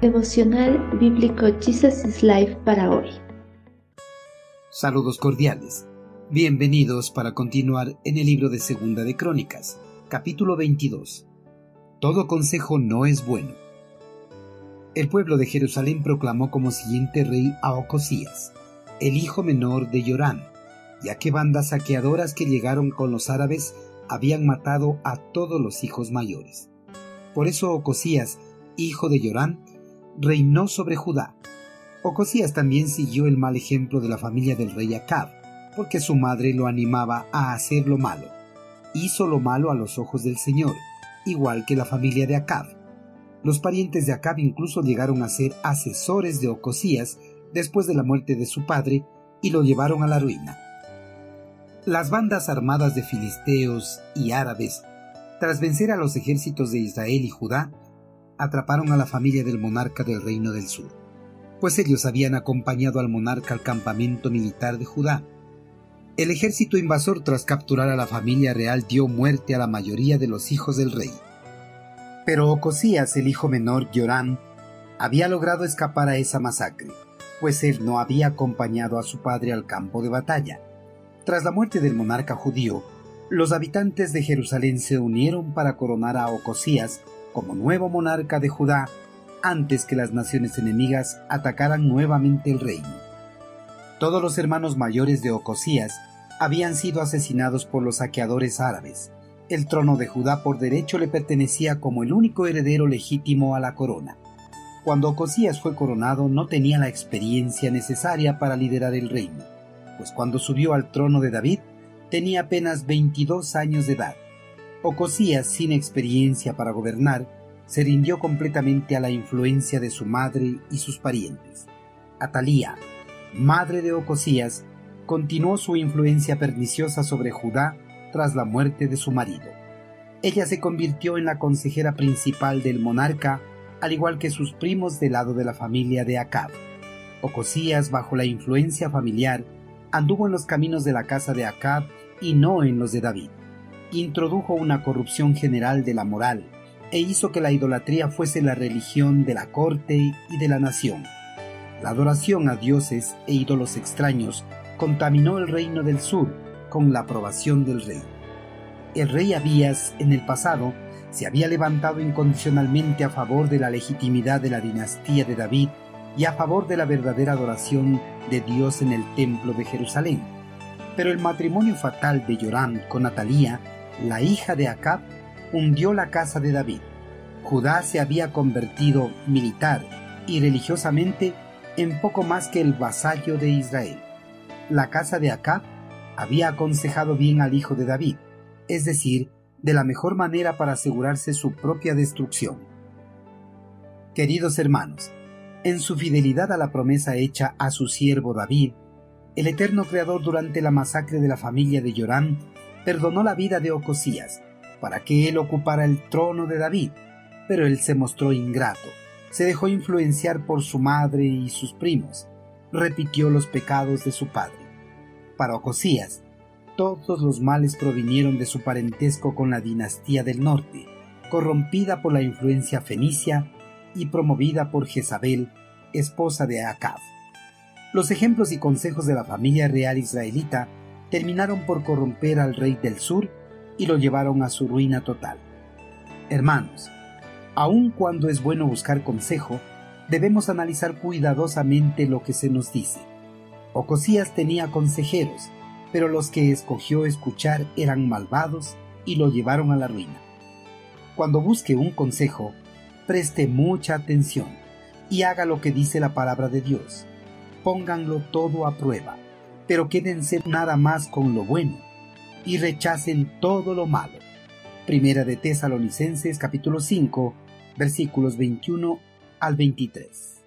Devocional Bíblico Jesus is Life para hoy. Saludos cordiales. Bienvenidos para continuar en el libro de Segunda de Crónicas, capítulo 22. Todo consejo no es bueno. El pueblo de Jerusalén proclamó como siguiente rey a Ocosías, el hijo menor de Yorán, ya que bandas saqueadoras que llegaron con los árabes habían matado a todos los hijos mayores. Por eso Ocosías, hijo de Yorán, reinó sobre Judá. Ocosías también siguió el mal ejemplo de la familia del rey Acab, porque su madre lo animaba a hacer lo malo. Hizo lo malo a los ojos del Señor, igual que la familia de Acab. Los parientes de Acab incluso llegaron a ser asesores de Ocosías después de la muerte de su padre y lo llevaron a la ruina. Las bandas armadas de filisteos y árabes, tras vencer a los ejércitos de Israel y Judá, atraparon a la familia del monarca del Reino del Sur, pues ellos habían acompañado al monarca al campamento militar de Judá. El ejército invasor tras capturar a la familia real dio muerte a la mayoría de los hijos del rey. Pero Ocosías, el hijo menor, Yorán, había logrado escapar a esa masacre, pues él no había acompañado a su padre al campo de batalla. Tras la muerte del monarca judío, los habitantes de Jerusalén se unieron para coronar a Ocosías como nuevo monarca de Judá antes que las naciones enemigas atacaran nuevamente el reino. Todos los hermanos mayores de Ocosías habían sido asesinados por los saqueadores árabes. El trono de Judá por derecho le pertenecía como el único heredero legítimo a la corona. Cuando Ocosías fue coronado no tenía la experiencia necesaria para liderar el reino, pues cuando subió al trono de David tenía apenas 22 años de edad. Ocosías, sin experiencia para gobernar, se rindió completamente a la influencia de su madre y sus parientes. Atalía, madre de Ocosías, continuó su influencia perniciosa sobre Judá tras la muerte de su marido. Ella se convirtió en la consejera principal del monarca, al igual que sus primos del lado de la familia de Acab. Ocosías, bajo la influencia familiar, anduvo en los caminos de la casa de Acab y no en los de David introdujo una corrupción general de la moral e hizo que la idolatría fuese la religión de la corte y de la nación. La adoración a dioses e ídolos extraños contaminó el reino del sur con la aprobación del rey. El rey Abías, en el pasado, se había levantado incondicionalmente a favor de la legitimidad de la dinastía de David y a favor de la verdadera adoración de Dios en el templo de Jerusalén. Pero el matrimonio fatal de Joram con Atalía la hija de Acab, hundió la casa de David. Judá se había convertido militar y religiosamente en poco más que el vasallo de Israel. La casa de Acab había aconsejado bien al hijo de David, es decir, de la mejor manera para asegurarse su propia destrucción. Queridos hermanos, en su fidelidad a la promesa hecha a su siervo David, el eterno Creador durante la masacre de la familia de Yorán perdonó la vida de Ocosías, para que él ocupara el trono de David, pero él se mostró ingrato, se dejó influenciar por su madre y sus primos, repitió los pecados de su padre. Para Ocosías, todos los males provinieron de su parentesco con la dinastía del norte, corrompida por la influencia fenicia y promovida por Jezabel, esposa de Acab. Los ejemplos y consejos de la familia real israelita terminaron por corromper al rey del sur y lo llevaron a su ruina total. Hermanos, aun cuando es bueno buscar consejo, debemos analizar cuidadosamente lo que se nos dice. Ocosías tenía consejeros, pero los que escogió escuchar eran malvados y lo llevaron a la ruina. Cuando busque un consejo, preste mucha atención y haga lo que dice la palabra de Dios. Pónganlo todo a prueba pero quédense nada más con lo bueno y rechacen todo lo malo. Primera de Tesalonicenses capítulo 5 versículos 21 al 23.